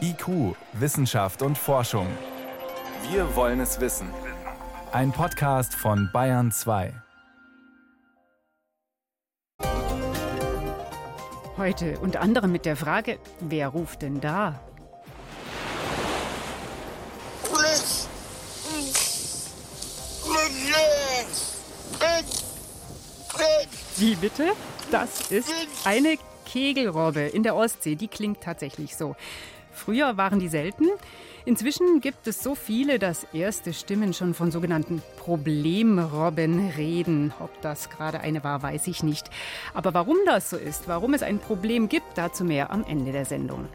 IQ, Wissenschaft und Forschung. Wir wollen es wissen. Ein Podcast von Bayern 2. Heute unter anderem mit der Frage, wer ruft denn da? Wie bitte? Das ist eine Kegelrobbe in der Ostsee. Die klingt tatsächlich so. Früher waren die selten. Inzwischen gibt es so viele, dass erste Stimmen schon von sogenannten Problemrobben reden. Ob das gerade eine war, weiß ich nicht. Aber warum das so ist, warum es ein Problem gibt, dazu mehr am Ende der Sendung.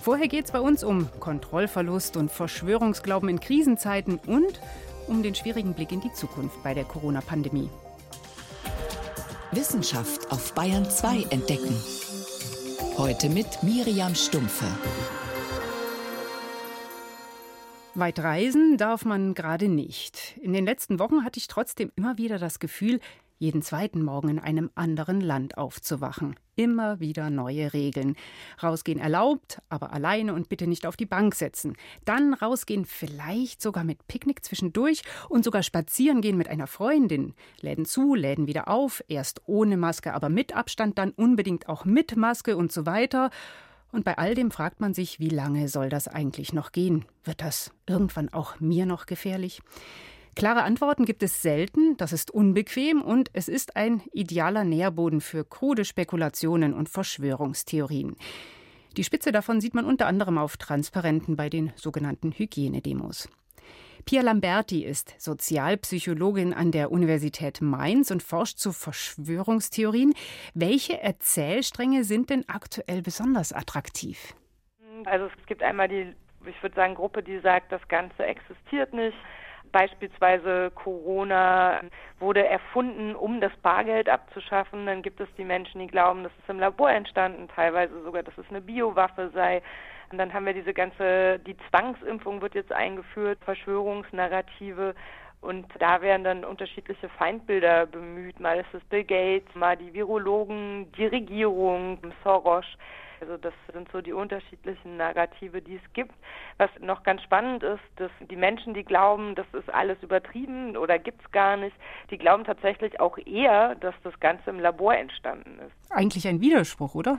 Vorher geht es bei uns um Kontrollverlust und Verschwörungsglauben in Krisenzeiten und um den schwierigen Blick in die Zukunft bei der Corona-Pandemie. Wissenschaft auf Bayern 2 entdecken. Heute mit Miriam Stumpfe. Weit reisen darf man gerade nicht. In den letzten Wochen hatte ich trotzdem immer wieder das Gefühl, jeden zweiten Morgen in einem anderen Land aufzuwachen. Immer wieder neue Regeln. Rausgehen erlaubt, aber alleine und bitte nicht auf die Bank setzen. Dann rausgehen vielleicht sogar mit Picknick zwischendurch und sogar spazieren gehen mit einer Freundin. Läden zu, Läden wieder auf, erst ohne Maske, aber mit Abstand, dann unbedingt auch mit Maske und so weiter. Und bei all dem fragt man sich, wie lange soll das eigentlich noch gehen? Wird das irgendwann auch mir noch gefährlich? Klare Antworten gibt es selten, das ist unbequem und es ist ein idealer Nährboden für krude Spekulationen und Verschwörungstheorien. Die Spitze davon sieht man unter anderem auf Transparenten bei den sogenannten Hygienedemos. Pia Lamberti ist Sozialpsychologin an der Universität Mainz und forscht zu Verschwörungstheorien. Welche Erzählstränge sind denn aktuell besonders attraktiv? Also es gibt einmal die, ich würde sagen, Gruppe, die sagt, das Ganze existiert nicht. Beispielsweise Corona wurde erfunden, um das Bargeld abzuschaffen. Dann gibt es die Menschen, die glauben, das ist im Labor entstanden, teilweise sogar, dass es eine Biowaffe sei. Und dann haben wir diese ganze, die Zwangsimpfung wird jetzt eingeführt, Verschwörungsnarrative. Und da werden dann unterschiedliche Feindbilder bemüht. Mal ist es Bill Gates, mal die Virologen, die Regierung, Soros. Also das sind so die unterschiedlichen Narrative, die es gibt. Was noch ganz spannend ist, dass die Menschen, die glauben, das ist alles übertrieben oder gibt es gar nicht, die glauben tatsächlich auch eher, dass das Ganze im Labor entstanden ist. Eigentlich ein Widerspruch, oder?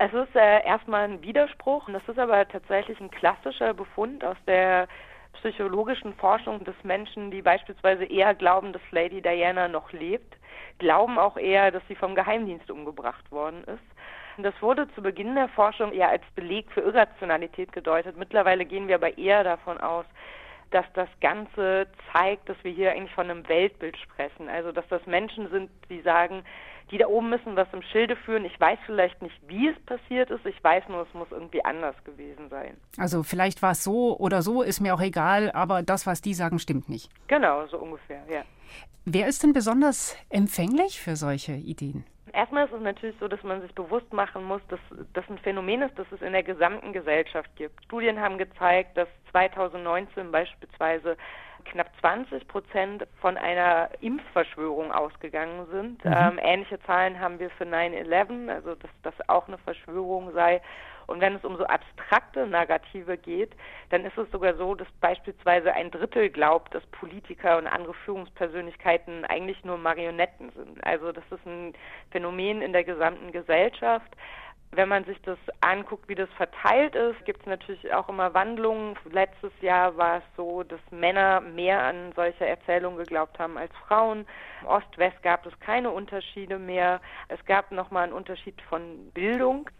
Es ist äh, erstmal ein Widerspruch das ist aber tatsächlich ein klassischer Befund aus der psychologischen Forschung des Menschen, die beispielsweise eher glauben, dass Lady Diana noch lebt, glauben auch eher, dass sie vom Geheimdienst umgebracht worden ist. Das wurde zu Beginn der Forschung eher als Beleg für Irrationalität gedeutet. Mittlerweile gehen wir aber eher davon aus, dass das Ganze zeigt, dass wir hier eigentlich von einem Weltbild sprechen. Also dass das Menschen sind, die sagen, die da oben müssen was im Schilde führen. Ich weiß vielleicht nicht, wie es passiert ist. Ich weiß nur, es muss irgendwie anders gewesen sein. Also vielleicht war es so oder so, ist mir auch egal, aber das, was die sagen, stimmt nicht. Genau, so ungefähr, ja. Wer ist denn besonders empfänglich für solche Ideen? Erstmal ist es natürlich so, dass man sich bewusst machen muss, dass das ein Phänomen ist, das es in der gesamten Gesellschaft gibt. Studien haben gezeigt, dass 2019 beispielsweise knapp 20 Prozent von einer Impfverschwörung ausgegangen sind. Mhm. Ähm, ähnliche Zahlen haben wir für 9-11, also dass das auch eine Verschwörung sei. Und wenn es um so abstrakte Narrative geht, dann ist es sogar so, dass beispielsweise ein Drittel glaubt, dass Politiker und andere Führungspersönlichkeiten eigentlich nur Marionetten sind. Also das ist ein Phänomen in der gesamten Gesellschaft. Wenn man sich das anguckt, wie das verteilt ist, gibt es natürlich auch immer Wandlungen. Letztes Jahr war es so, dass Männer mehr an solche Erzählungen geglaubt haben als Frauen. Ost-West gab es keine Unterschiede mehr. Es gab nochmal einen Unterschied von Bildung.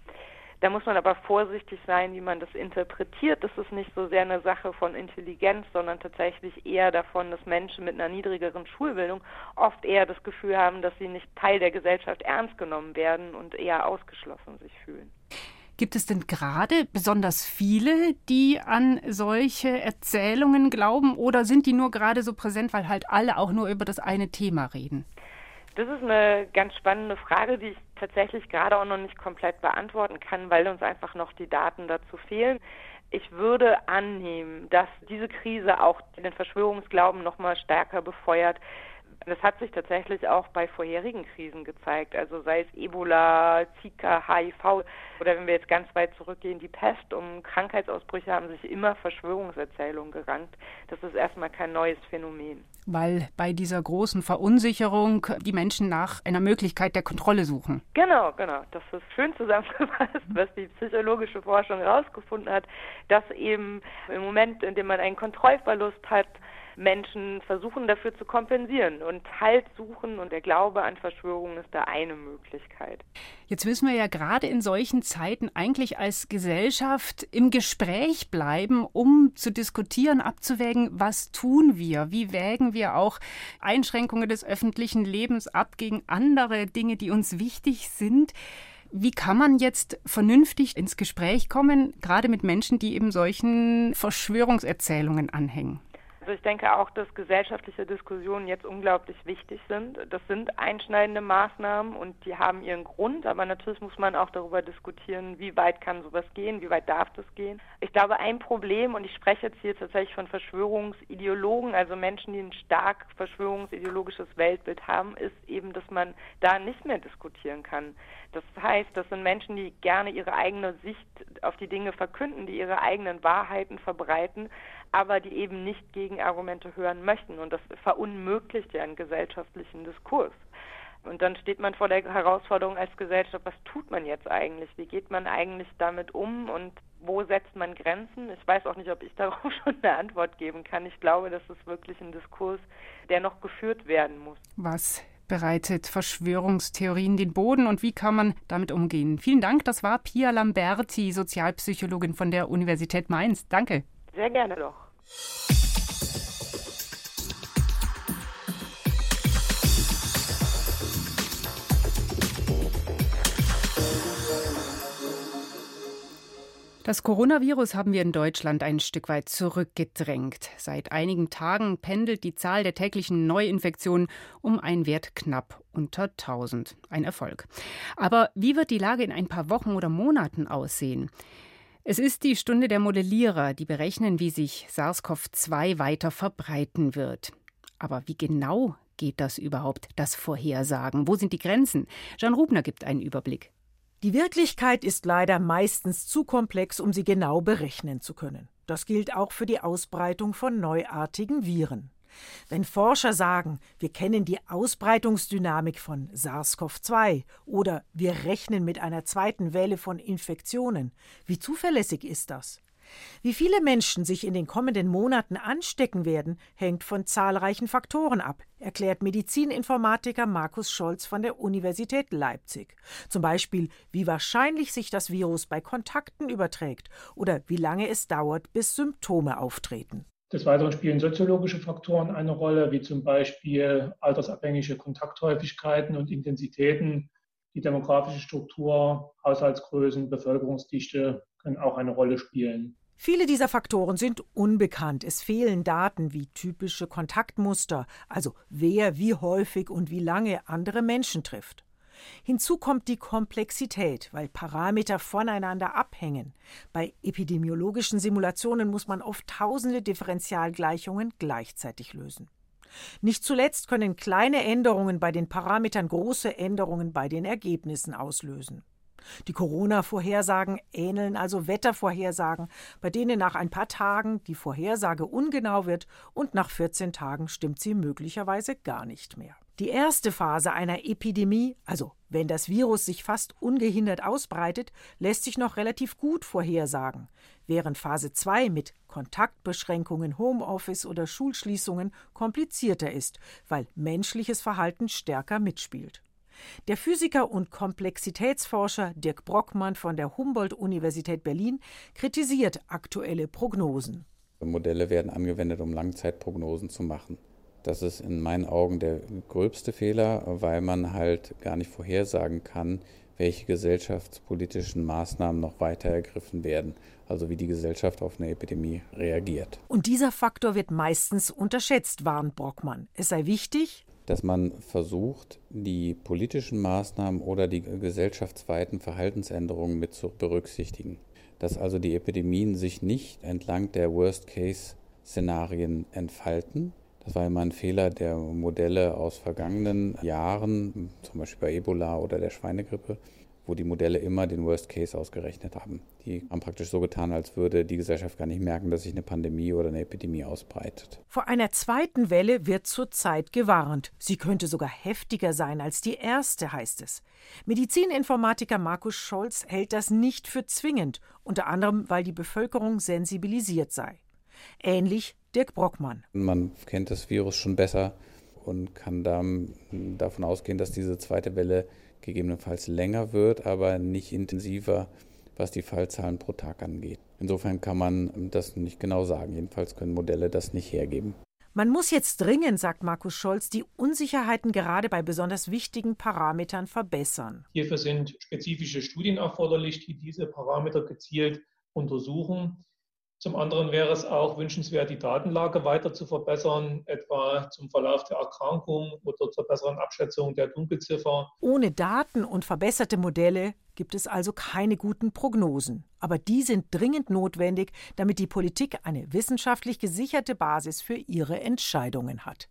Da muss man aber vorsichtig sein, wie man das interpretiert. Das ist nicht so sehr eine Sache von Intelligenz, sondern tatsächlich eher davon, dass Menschen mit einer niedrigeren Schulbildung oft eher das Gefühl haben, dass sie nicht Teil der Gesellschaft ernst genommen werden und eher ausgeschlossen sich fühlen. Gibt es denn gerade besonders viele, die an solche Erzählungen glauben oder sind die nur gerade so präsent, weil halt alle auch nur über das eine Thema reden? Das ist eine ganz spannende Frage, die ich tatsächlich gerade auch noch nicht komplett beantworten kann, weil uns einfach noch die Daten dazu fehlen. Ich würde annehmen, dass diese Krise auch den Verschwörungsglauben noch mal stärker befeuert, Das hat sich tatsächlich auch bei vorherigen Krisen gezeigt, also sei es Ebola, Zika, HIV oder wenn wir jetzt ganz weit zurückgehen, die Pest. Um Krankheitsausbrüche haben sich immer Verschwörungserzählungen gerankt. Das ist erstmal kein neues Phänomen. Weil bei dieser großen Verunsicherung die Menschen nach einer Möglichkeit der Kontrolle suchen. Genau, genau. Das ist schön zusammengefasst, was die psychologische Forschung herausgefunden hat, dass eben im Moment, in dem man einen Kontrollverlust hat, Menschen versuchen dafür zu kompensieren und Halt suchen und der Glaube an Verschwörungen ist da eine Möglichkeit. Jetzt müssen wir ja gerade in solchen Zeiten eigentlich als Gesellschaft im Gespräch bleiben, um zu diskutieren, abzuwägen, was tun wir, wie wägen wir auch Einschränkungen des öffentlichen Lebens ab gegen andere Dinge, die uns wichtig sind. Wie kann man jetzt vernünftig ins Gespräch kommen, gerade mit Menschen, die eben solchen Verschwörungserzählungen anhängen? Also ich denke auch, dass gesellschaftliche Diskussionen jetzt unglaublich wichtig sind. Das sind einschneidende Maßnahmen und die haben ihren Grund, aber natürlich muss man auch darüber diskutieren, wie weit kann sowas gehen, wie weit darf das gehen. Ich glaube, ein Problem, und ich spreche jetzt hier tatsächlich von Verschwörungsideologen, also Menschen, die ein stark verschwörungsideologisches Weltbild haben, ist eben, dass man da nicht mehr diskutieren kann. Das heißt, das sind Menschen, die gerne ihre eigene Sicht auf die Dinge verkünden, die ihre eigenen Wahrheiten verbreiten, aber die eben nicht Gegenargumente hören möchten. Und das verunmöglicht ja einen gesellschaftlichen Diskurs. Und dann steht man vor der Herausforderung als Gesellschaft, was tut man jetzt eigentlich? Wie geht man eigentlich damit um und wo setzt man Grenzen? Ich weiß auch nicht, ob ich darauf schon eine Antwort geben kann. Ich glaube, das ist wirklich ein Diskurs, der noch geführt werden muss. Was bereitet Verschwörungstheorien den Boden und wie kann man damit umgehen? Vielen Dank, das war Pia Lamberti, Sozialpsychologin von der Universität Mainz. Danke. Sehr gerne doch. Das Coronavirus haben wir in Deutschland ein Stück weit zurückgedrängt. Seit einigen Tagen pendelt die Zahl der täglichen Neuinfektionen um einen Wert knapp unter 1000. Ein Erfolg. Aber wie wird die Lage in ein paar Wochen oder Monaten aussehen? Es ist die Stunde der Modellierer, die berechnen, wie sich SARS-CoV-2 weiter verbreiten wird. Aber wie genau geht das überhaupt, das Vorhersagen? Wo sind die Grenzen? Jean Rubner gibt einen Überblick. Die Wirklichkeit ist leider meistens zu komplex, um sie genau berechnen zu können. Das gilt auch für die Ausbreitung von neuartigen Viren. Wenn Forscher sagen, wir kennen die Ausbreitungsdynamik von SARS-CoV-2 oder wir rechnen mit einer zweiten Welle von Infektionen, wie zuverlässig ist das? Wie viele Menschen sich in den kommenden Monaten anstecken werden, hängt von zahlreichen Faktoren ab, erklärt Medizininformatiker Markus Scholz von der Universität Leipzig. Zum Beispiel, wie wahrscheinlich sich das Virus bei Kontakten überträgt oder wie lange es dauert, bis Symptome auftreten. Des Weiteren spielen soziologische Faktoren eine Rolle, wie zum Beispiel altersabhängige Kontakthäufigkeiten und Intensitäten, die demografische Struktur, Haushaltsgrößen, Bevölkerungsdichte können auch eine Rolle spielen. Viele dieser Faktoren sind unbekannt. Es fehlen Daten wie typische Kontaktmuster, also wer wie häufig und wie lange andere Menschen trifft. Hinzu kommt die Komplexität, weil Parameter voneinander abhängen. Bei epidemiologischen Simulationen muss man oft tausende Differentialgleichungen gleichzeitig lösen. Nicht zuletzt können kleine Änderungen bei den Parametern große Änderungen bei den Ergebnissen auslösen. Die Corona-Vorhersagen ähneln also Wettervorhersagen, bei denen nach ein paar Tagen die Vorhersage ungenau wird und nach 14 Tagen stimmt sie möglicherweise gar nicht mehr. Die erste Phase einer Epidemie, also wenn das Virus sich fast ungehindert ausbreitet, lässt sich noch relativ gut vorhersagen, während Phase 2 mit Kontaktbeschränkungen, Homeoffice oder Schulschließungen komplizierter ist, weil menschliches Verhalten stärker mitspielt. Der Physiker und Komplexitätsforscher Dirk Brockmann von der Humboldt-Universität Berlin kritisiert aktuelle Prognosen. Modelle werden angewendet, um Langzeitprognosen zu machen. Das ist in meinen Augen der gröbste Fehler, weil man halt gar nicht vorhersagen kann, welche gesellschaftspolitischen Maßnahmen noch weiter ergriffen werden, also wie die Gesellschaft auf eine Epidemie reagiert. Und dieser Faktor wird meistens unterschätzt, warnt Brockmann. Es sei wichtig, dass man versucht, die politischen Maßnahmen oder die gesellschaftsweiten Verhaltensänderungen mit zu berücksichtigen. Dass also die Epidemien sich nicht entlang der Worst-Case-Szenarien entfalten, Das war immer ein Fehler der Modelle aus vergangenen Jahren, zum Beispiel bei Ebola oder der Schweinegrippe, wo die Modelle immer den Worst Case ausgerechnet haben. Die haben praktisch so getan, als würde die Gesellschaft gar nicht merken, dass sich eine Pandemie oder eine Epidemie ausbreitet. Vor einer zweiten Welle wird zurzeit gewarnt. Sie könnte sogar heftiger sein als die erste, heißt es. Medizininformatiker Markus Scholz hält das nicht für zwingend, unter anderem, weil die Bevölkerung sensibilisiert sei. Ähnlich Dirk Brockmann. Man kennt das Virus schon besser und kann davon ausgehen, dass diese zweite Welle gegebenenfalls länger wird, aber nicht intensiver, was die Fallzahlen pro Tag angeht. Insofern kann man das nicht genau sagen. Jedenfalls können Modelle das nicht hergeben. Man muss jetzt dringend, sagt Markus Scholz, die Unsicherheiten gerade bei besonders wichtigen Parametern verbessern. Hierfür sind spezifische Studien erforderlich, die diese Parameter gezielt untersuchen. Zum anderen wäre es auch wünschenswert, die Datenlage weiter zu verbessern, etwa zum Verlauf der Erkrankung oder zur besseren Abschätzung der Dunkelziffer. Ohne Daten und verbesserte Modelle gibt es also keine guten Prognosen. Aber die sind dringend notwendig, damit die Politik eine wissenschaftlich gesicherte Basis für ihre Entscheidungen hat.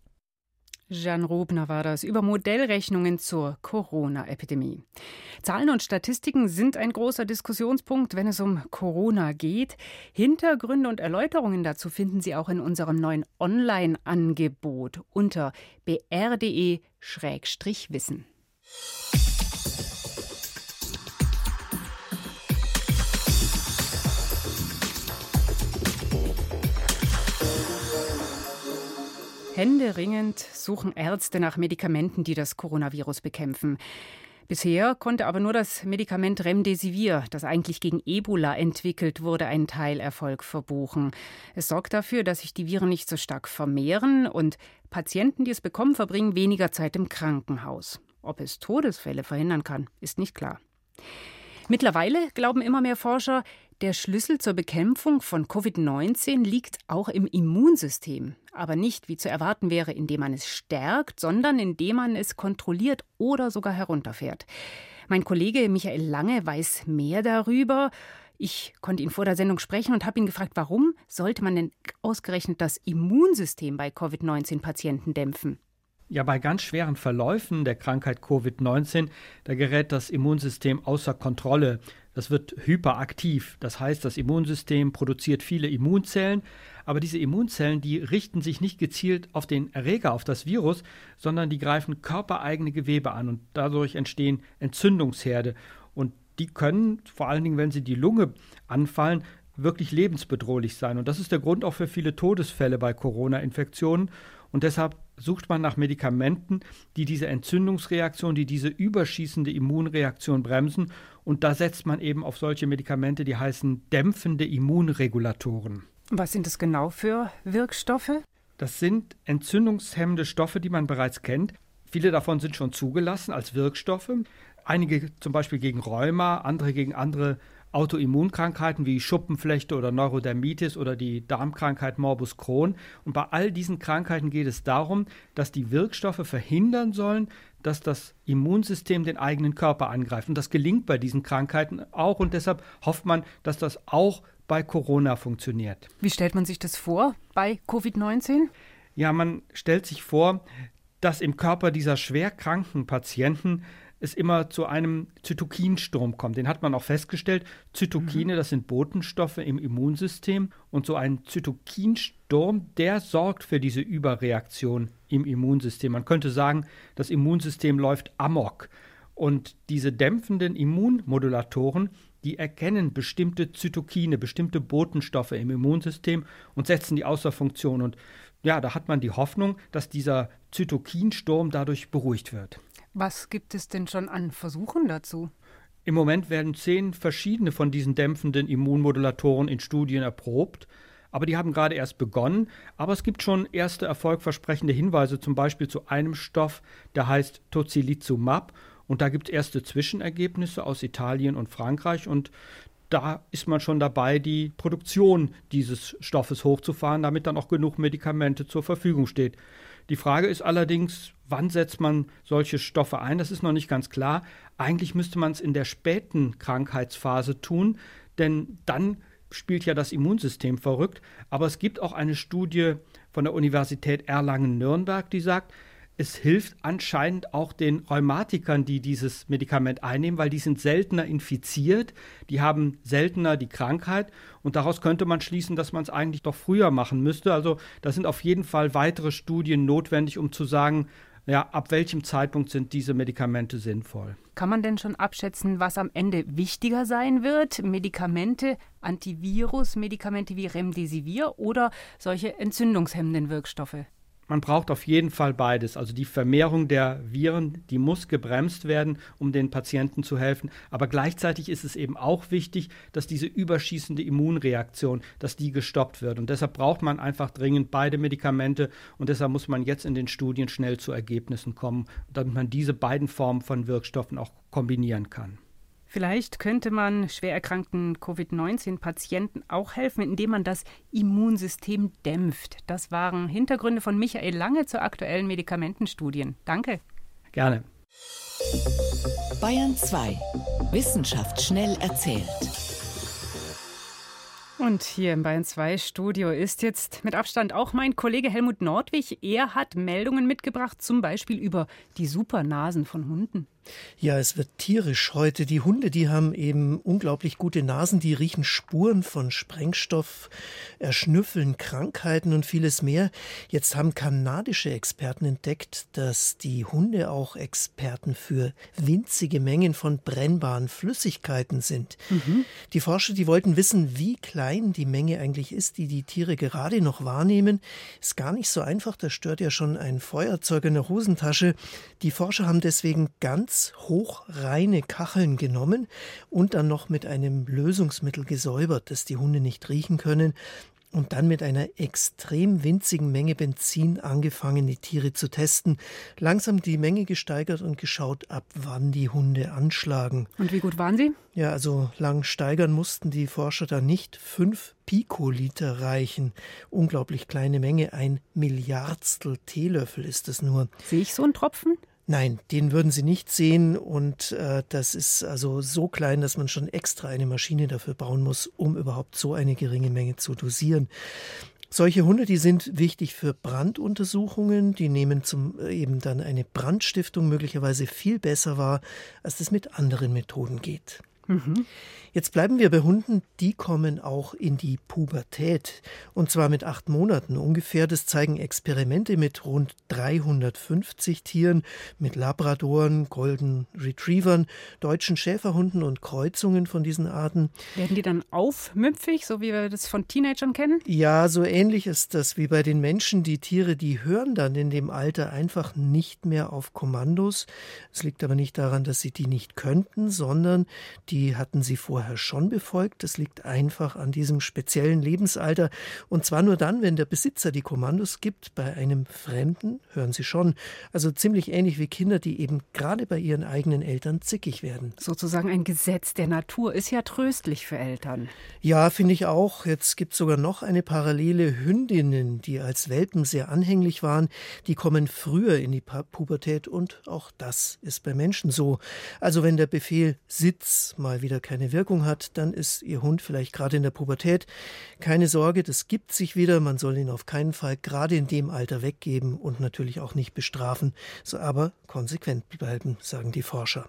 Jan Rubner war das über Modellrechnungen zur Corona-Epidemie. Zahlen und Statistiken sind ein großer Diskussionspunkt, wenn es um Corona geht. Hintergründe und Erläuterungen dazu finden Sie auch in unserem neuen Online-Angebot unter br.de-wissen. Händeringend suchen Ärzte nach Medikamenten, die das Coronavirus bekämpfen. Bisher konnte aber nur das Medikament Remdesivir, das eigentlich gegen Ebola entwickelt wurde, einen Teilerfolg verbuchen. Es sorgt dafür, dass sich die Viren nicht so stark vermehren und Patienten, die es bekommen, verbringen weniger Zeit im Krankenhaus. Ob es Todesfälle verhindern kann, ist nicht klar. Mittlerweile glauben immer mehr Forscher, der Schlüssel zur Bekämpfung von Covid-19 liegt auch im Immunsystem, aber nicht, wie zu erwarten wäre, indem man es stärkt, sondern indem man es kontrolliert oder sogar herunterfährt. Mein Kollege Michael Lange weiß mehr darüber. Ich konnte ihn vor der Sendung sprechen und habe ihn gefragt, warum sollte man denn ausgerechnet das Immunsystem bei Covid-19-Patienten dämpfen? Ja, bei ganz schweren Verläufen der Krankheit Covid-19, da gerät das Immunsystem außer Kontrolle. Das wird hyperaktiv. Das heißt, das Immunsystem produziert viele Immunzellen, aber diese Immunzellen, die richten sich nicht gezielt auf den Erreger, auf das Virus, sondern die greifen körpereigene Gewebe an und dadurch entstehen Entzündungsherde. Und die können, vor allen Dingen, wenn sie die Lunge anfallen, wirklich lebensbedrohlich sein. Und das ist der Grund auch für viele Todesfälle bei Corona-Infektionen. Und deshalb sucht man nach Medikamenten, die diese Entzündungsreaktion, die diese überschießende Immunreaktion bremsen. Und da setzt man eben auf solche Medikamente, die heißen dämpfende Immunregulatoren. Was sind das genau für Wirkstoffe? Das sind entzündungshemmende Stoffe, die man bereits kennt. Viele davon sind schon zugelassen als Wirkstoffe. Einige zum Beispiel gegen Rheuma, andere gegen andere Autoimmunkrankheiten wie Schuppenflechte oder Neurodermitis oder die Darmkrankheit Morbus Crohn. Und bei all diesen Krankheiten geht es darum, dass die Wirkstoffe verhindern sollen, dass das Immunsystem den eigenen Körper angreift. Und das gelingt bei diesen Krankheiten auch. Und deshalb hofft man, dass das auch bei Corona funktioniert. Wie stellt man sich das vor bei Covid-19? Ja, man stellt sich vor, dass im Körper dieser schwerkranken Patienten es immer zu einem Zytokinsturm kommt. Den hat man auch festgestellt. Zytokine, mhm. das sind Botenstoffe im Immunsystem. Und so ein Zytokinsturm, der sorgt für diese Überreaktion im Immunsystem. Man könnte sagen, das Immunsystem läuft amok. Und diese dämpfenden Immunmodulatoren, die erkennen bestimmte Zytokine, bestimmte Botenstoffe im Immunsystem und setzen die außer Funktion. Und ja, da hat man die Hoffnung, dass dieser Zytokinsturm dadurch beruhigt wird. Was gibt es denn schon an Versuchen dazu? Im Moment werden zehn verschiedene von diesen dämpfenden Immunmodulatoren in Studien erprobt. Aber die haben gerade erst begonnen. Aber es gibt schon erste erfolgversprechende Hinweise, zum Beispiel zu einem Stoff, der heißt Tocilizumab. Und da gibt es erste Zwischenergebnisse aus Italien und Frankreich. Und da ist man schon dabei, die Produktion dieses Stoffes hochzufahren, damit dann auch genug Medikamente zur Verfügung steht. Die Frage ist allerdings, wann setzt man solche Stoffe ein? Das ist noch nicht ganz klar. Eigentlich müsste man es in der späten Krankheitsphase tun, denn dann spielt ja das Immunsystem verrückt. Aber es gibt auch eine Studie von der Universität Erlangen-Nürnberg, die sagt, es hilft anscheinend auch den Rheumatikern, die dieses Medikament einnehmen, weil die sind seltener infiziert, die haben seltener die Krankheit und daraus könnte man schließen, dass man es eigentlich doch früher machen müsste. Also da sind auf jeden Fall weitere Studien notwendig, um zu sagen, ja, ab welchem Zeitpunkt sind diese Medikamente sinnvoll? Kann man denn schon abschätzen, was am Ende wichtiger sein wird? Medikamente, Antivirus, Medikamente wie Remdesivir oder solche entzündungshemmenden Wirkstoffe? Man braucht auf jeden Fall beides. Also die Vermehrung der Viren, die muss gebremst werden, um den Patienten zu helfen. Aber gleichzeitig ist es eben auch wichtig, dass diese überschießende Immunreaktion, dass die gestoppt wird. Und deshalb braucht man einfach dringend beide Medikamente. Und deshalb muss man jetzt in den Studien schnell zu Ergebnissen kommen, damit man diese beiden Formen von Wirkstoffen auch kombinieren kann. Vielleicht könnte man schwer erkrankten Covid-19-Patienten auch helfen, indem man das Immunsystem dämpft. Das waren Hintergründe von Michael Lange zu aktuellen Medikamentenstudien. Danke. Gerne. Bayern 2. Wissenschaft schnell erzählt. Und hier im Bayern 2 Studio ist jetzt mit Abstand auch mein Kollege Helmut Nordwig. Er hat Meldungen mitgebracht, zum Beispiel über die Supernasen von Hunden. Ja, es wird tierisch heute. Die Hunde, die haben eben unglaublich gute Nasen, die riechen Spuren von Sprengstoff, erschnüffeln Krankheiten und vieles mehr. Jetzt haben kanadische Experten entdeckt, dass die Hunde auch Experten für winzige Mengen von brennbaren Flüssigkeiten sind. Mhm. Die Forscher, die wollten wissen, wie klein die Menge eigentlich ist, die die Tiere gerade noch wahrnehmen. Ist gar nicht so einfach, da stört ja schon ein Feuerzeug in der Hosentasche. Die Forscher haben deswegen ganz hochreine Kacheln genommen und dann noch mit einem Lösungsmittel gesäubert, das die Hunde nicht riechen können und dann mit einer extrem winzigen Menge Benzin angefangen, die Tiere zu testen. Langsam die Menge gesteigert und geschaut, ab wann die Hunde anschlagen. Und wie gut waren sie? Ja, also lang steigern mussten die Forscher da nicht. Fünf Pikoliter reichen. Unglaublich kleine Menge. Ein Milliardstel Teelöffel ist es nur. Sehe ich so einen Tropfen? Nein, den würden Sie nicht sehen und äh, das ist also so klein, dass man schon extra eine Maschine dafür bauen muss, um überhaupt so eine geringe Menge zu dosieren. Solche Hunde, die sind wichtig für Branduntersuchungen, die nehmen zum äh, eben dann eine Brandstiftung möglicherweise viel besser wahr, als das mit anderen Methoden geht. Mhm. Jetzt bleiben wir bei Hunden, die kommen auch in die Pubertät. Und zwar mit acht Monaten ungefähr. Das zeigen Experimente mit rund 350 Tieren, mit Labradoren, Golden Retrievern, deutschen Schäferhunden und Kreuzungen von diesen Arten. Werden die dann aufmüpfig, so wie wir das von Teenagern kennen? Ja, so ähnlich ist das wie bei den Menschen. Die Tiere, die hören dann in dem Alter einfach nicht mehr auf Kommandos. Es liegt aber nicht daran, dass sie die nicht könnten, sondern die hatten sie vorher vorher schon befolgt. Das liegt einfach an diesem speziellen Lebensalter. Und zwar nur dann, wenn der Besitzer die Kommandos gibt. Bei einem Fremden hören sie schon. Also ziemlich ähnlich wie Kinder, die eben gerade bei ihren eigenen Eltern zickig werden. Sozusagen ein Gesetz der Natur ist ja tröstlich für Eltern. Ja, finde ich auch. Jetzt gibt es sogar noch eine Parallele. Hündinnen, die als Welpen sehr anhänglich waren, die kommen früher in die Pubertät und auch das ist bei Menschen so. Also wenn der Befehl Sitz mal wieder keine Wirkung Wirkung hat, dann ist Ihr Hund vielleicht gerade in der Pubertät. Keine Sorge, das gibt sich wieder. Man soll ihn auf keinen Fall gerade in dem Alter weggeben und natürlich auch nicht bestrafen, so aber konsequent bleiben, sagen die Forscher.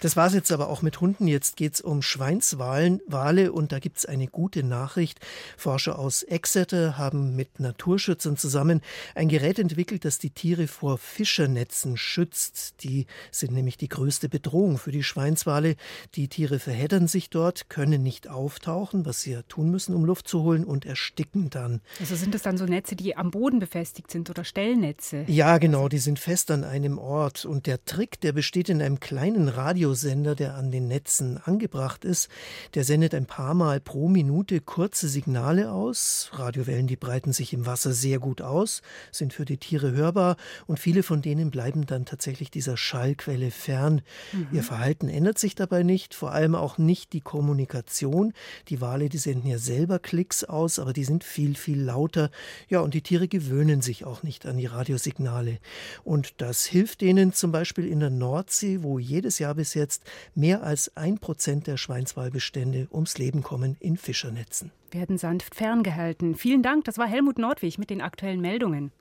Das war es jetzt aber auch mit Hunden. Jetzt geht es um Schweinswalen, Wale und da gibt es eine gute Nachricht. Forscher aus Exeter haben mit Naturschützern zusammen ein Gerät entwickelt, das die Tiere vor Fischernetzen schützt. Die sind nämlich die größte Bedrohung für die Schweinswale. Die Tiere verheddern sich dort, können nicht auftauchen, was sie ja tun müssen, um Luft zu holen und ersticken dann. Also sind es dann so Netze, die am Boden befestigt sind oder Stellnetze? Ja, genau, die sind fest an einem Ort. Und der Trick, der besteht in einem kleinen Radio Radiosender, der an den Netzen angebracht ist. Der sendet ein paar Mal pro Minute kurze Signale aus. Radiowellen, die breiten sich im Wasser sehr gut aus, sind für die Tiere hörbar und viele von denen bleiben dann tatsächlich dieser Schallquelle fern. Mhm. Ihr Verhalten ändert sich dabei nicht, vor allem auch nicht die Kommunikation. Die Wale, die senden ja selber Klicks aus, aber die sind viel, viel lauter. Ja, und die Tiere gewöhnen sich auch nicht an die Radiosignale. Und das hilft denen zum Beispiel in der Nordsee, wo jedes Jahr bisher jetzt mehr als ein Prozent der Schweinswalbestände ums Leben kommen in Fischernetzen. Werden sanft ferngehalten. Vielen Dank, das war Helmut Nordwig mit den aktuellen Meldungen.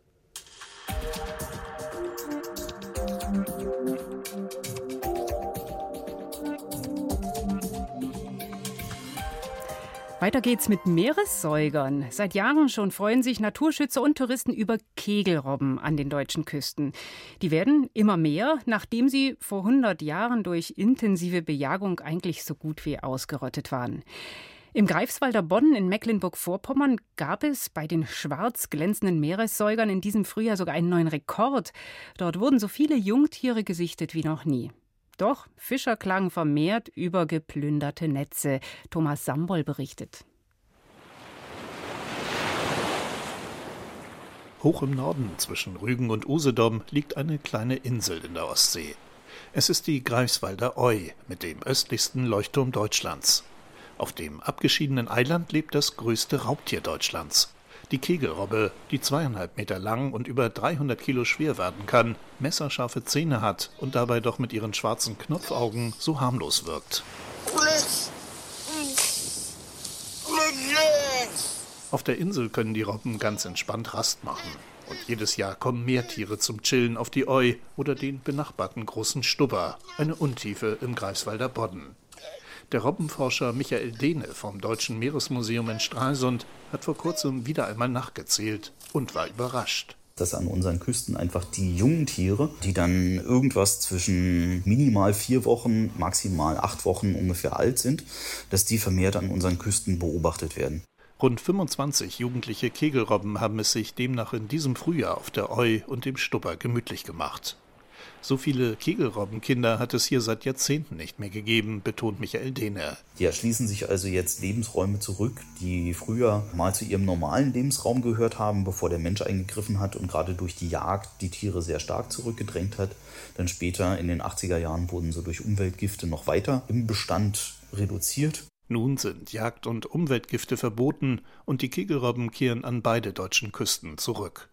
Weiter geht's mit Meeressäugern. Seit Jahren schon freuen sich Naturschützer und Touristen über Kegelrobben an den deutschen Küsten. Die werden immer mehr, nachdem sie vor 100 Jahren durch intensive Bejagung eigentlich so gut wie ausgerottet waren. Im Greifswalder Bodden in Mecklenburg-Vorpommern gab es bei den schwarz glänzenden Meeressäugern in diesem Frühjahr sogar einen neuen Rekord. Dort wurden so viele Jungtiere gesichtet wie noch nie. Doch Fischer klagen vermehrt über geplünderte Netze. Thomas Sambol berichtet. Hoch im Norden zwischen Rügen und Usedom liegt eine kleine Insel in der Ostsee. Es ist die Greifswalder Eu mit dem östlichsten Leuchtturm Deutschlands. Auf dem abgeschiedenen Eiland lebt das größte Raubtier Deutschlands. Die Kegelrobbe, die zweieinhalb Meter lang und über 300 Kilo schwer werden kann, messerscharfe Zähne hat und dabei doch mit ihren schwarzen Knopfaugen so harmlos wirkt. Auf der Insel können die Robben ganz entspannt Rast machen. Und jedes Jahr kommen mehr Tiere zum Chillen auf die Eu oder den benachbarten großen Stubber, eine Untiefe im Greifswalder Bodden. Der Robbenforscher Michael Dehne vom Deutschen Meeresmuseum in Stralsund hat vor kurzem wieder einmal nachgezählt und war überrascht dass an unseren Küsten einfach die jungen Tiere, die dann irgendwas zwischen minimal vier Wochen, maximal acht Wochen ungefähr alt sind, dass die vermehrt an unseren Küsten beobachtet werden. Rund 25 jugendliche Kegelrobben haben es sich demnach in diesem Frühjahr auf der Eu und dem Stubber gemütlich gemacht. So viele Kegelrobbenkinder hat es hier seit Jahrzehnten nicht mehr gegeben, betont Michael Dehner. Die erschließen sich also jetzt Lebensräume zurück, die früher mal zu ihrem normalen Lebensraum gehört haben, bevor der Mensch eingegriffen hat und gerade durch die Jagd die Tiere sehr stark zurückgedrängt hat. Dann später in den 80er Jahren wurden sie durch Umweltgifte noch weiter im Bestand reduziert. Nun sind Jagd- und Umweltgifte verboten und die Kegelrobben kehren an beide deutschen Küsten zurück.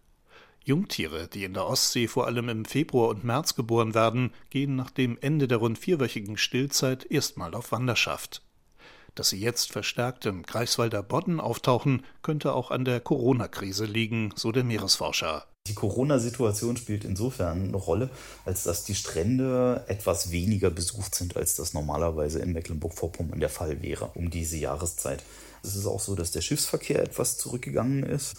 Jungtiere, die in der Ostsee vor allem im Februar und März geboren werden, gehen nach dem Ende der rund vierwöchigen Stillzeit erstmal auf Wanderschaft. Dass sie jetzt verstärkt im Greifswalder Bodden auftauchen, könnte auch an der Corona-Krise liegen, so der Meeresforscher. Die Corona-Situation spielt insofern eine Rolle, als dass die Strände etwas weniger besucht sind, als das normalerweise in Mecklenburg-Vorpommern der Fall wäre um diese Jahreszeit. Es ist auch so, dass der Schiffsverkehr etwas zurückgegangen ist.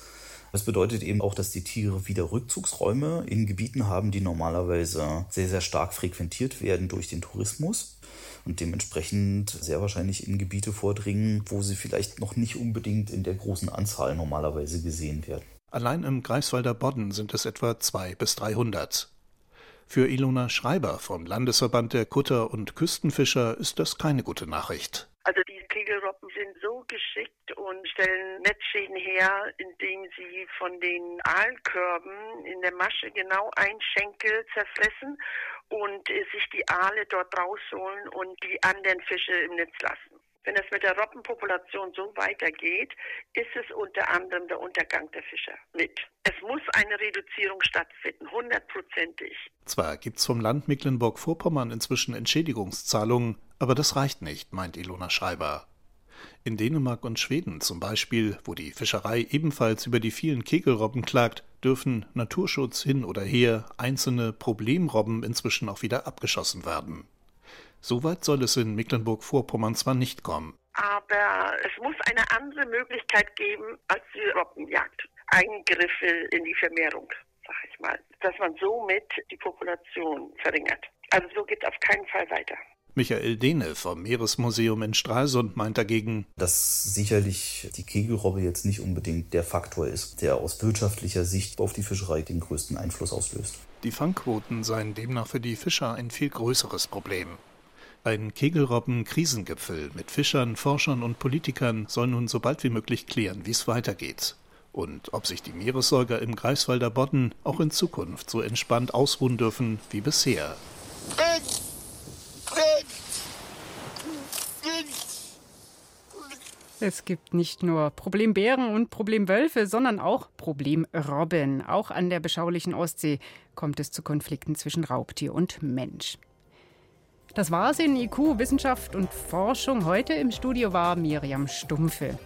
Das bedeutet eben auch, dass die Tiere wieder Rückzugsräume in Gebieten haben, die normalerweise sehr, sehr stark frequentiert werden durch den Tourismus und dementsprechend sehr wahrscheinlich in Gebiete vordringen, wo sie vielleicht noch nicht unbedingt in der großen Anzahl normalerweise gesehen werden. Allein im Greifswalder Bodden sind es etwa 200 bis 300. Für Ilona Schreiber vom Landesverband der Kutter- und Küstenfischer ist das keine gute Nachricht. Also die Kegelrobben sind so geschickt und stellen Netzschäden her, indem sie von den Aalkörben in der Masche genau ein Schenkel zerfressen und sich die Aale dort rausholen und die anderen Fische im Netz lassen. Wenn es mit der Robbenpopulation so weitergeht, ist es unter anderem der Untergang der Fischer mit. Es muss eine Reduzierung stattfinden, hundertprozentig. Zwar gibt es vom Land Mecklenburg-Vorpommern inzwischen Entschädigungszahlungen, aber das reicht nicht, meint Ilona Schreiber. In Dänemark und Schweden zum Beispiel, wo die Fischerei ebenfalls über die vielen Kegelrobben klagt, dürfen Naturschutz hin oder her einzelne Problemrobben inzwischen auch wieder abgeschossen werden. Soweit soll es in Mecklenburg-Vorpommern zwar nicht kommen. Aber es muss eine andere Möglichkeit geben als die Robbenjagd. Eingriffe in die Vermehrung, sag ich mal. Dass man somit die Population verringert. Also so geht es auf keinen Fall weiter. Michael Dehne vom Meeresmuseum in Stralsund meint dagegen, dass sicherlich die Kegelrobbe jetzt nicht unbedingt der Faktor ist, der aus wirtschaftlicher Sicht auf die Fischerei den größten Einfluss auslöst. Die Fangquoten seien demnach für die Fischer ein viel größeres Problem. Ein Kegelrobben-Krisengipfel mit Fischern, Forschern und Politikern soll nun so bald wie möglich klären, wie es weitergeht. Und ob sich die Meeressäuger im Greifswalder Bodden auch in Zukunft so entspannt ausruhen dürfen wie bisher. Es gibt nicht nur Problembären und Problemwölfe, sondern auch Problemrobben. Auch an der beschaulichen Ostsee kommt es zu Konflikten zwischen Raubtier und Mensch. Das war's in IQ, Wissenschaft und Forschung. Heute im Studio war Miriam Stumpfe.